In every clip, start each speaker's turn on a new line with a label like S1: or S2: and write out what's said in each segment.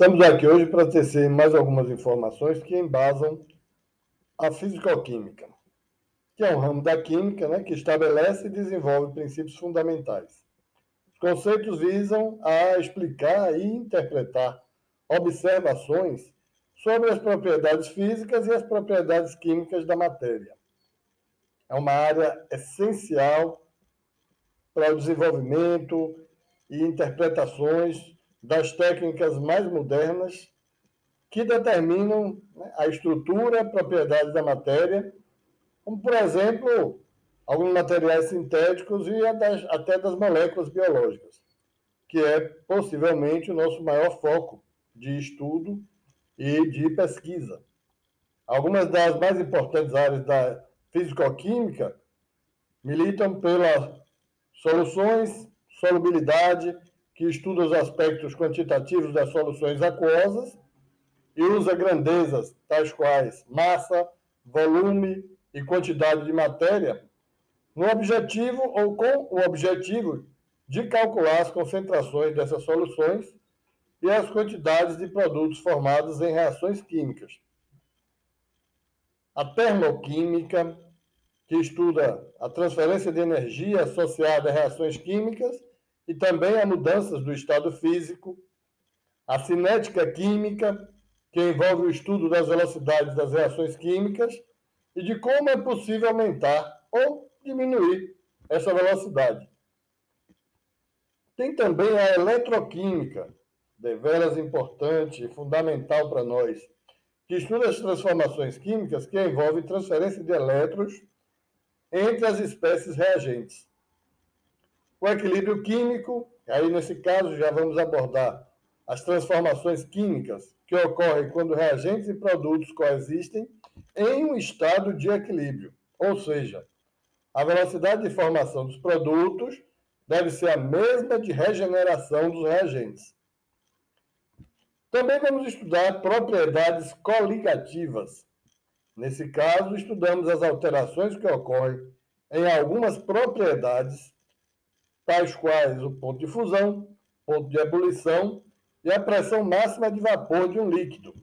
S1: Estamos aqui hoje para tecer mais algumas informações que embasam a fisicoquímica, que é um ramo da química né, que estabelece e desenvolve princípios fundamentais. Os conceitos visam a explicar e interpretar observações sobre as propriedades físicas e as propriedades químicas da matéria. É uma área essencial para o desenvolvimento e interpretações das técnicas mais modernas que determinam né, a estrutura, propriedades da matéria, como, por exemplo, alguns materiais sintéticos e até das moléculas biológicas, que é possivelmente o nosso maior foco de estudo e de pesquisa. Algumas das mais importantes áreas da fisicoquímica militam pelas soluções, solubilidade, que estuda os aspectos quantitativos das soluções aquosas e usa grandezas tais quais massa, volume e quantidade de matéria no objetivo ou com o objetivo de calcular as concentrações dessas soluções e as quantidades de produtos formados em reações químicas. A termoquímica, que estuda a transferência de energia associada a reações químicas e também a mudanças do estado físico, a cinética química, que envolve o estudo das velocidades das reações químicas e de como é possível aumentar ou diminuir essa velocidade. Tem também a eletroquímica, deveras importante e fundamental para nós, que estuda as transformações químicas que envolvem transferência de elétrons entre as espécies reagentes. O equilíbrio químico, aí nesse caso já vamos abordar as transformações químicas que ocorrem quando reagentes e produtos coexistem em um estado de equilíbrio, ou seja, a velocidade de formação dos produtos deve ser a mesma de regeneração dos reagentes. Também vamos estudar propriedades coligativas. Nesse caso, estudamos as alterações que ocorrem em algumas propriedades tais quais o ponto de fusão, ponto de ebulição e a pressão máxima de vapor de um líquido.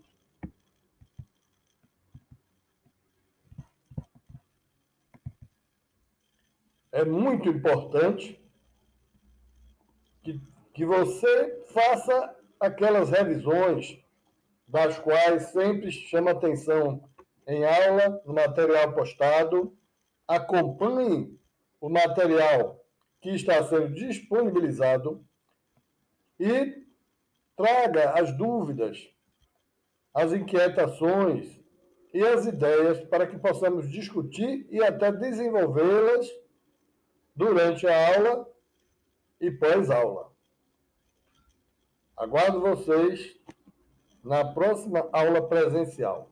S1: É muito importante que, que você faça aquelas revisões das quais sempre chama atenção em aula, no material postado, acompanhe o material que está sendo disponibilizado e traga as dúvidas, as inquietações e as ideias para que possamos discutir e até desenvolvê-las durante a aula e pós-aula. Aguardo vocês na próxima aula presencial.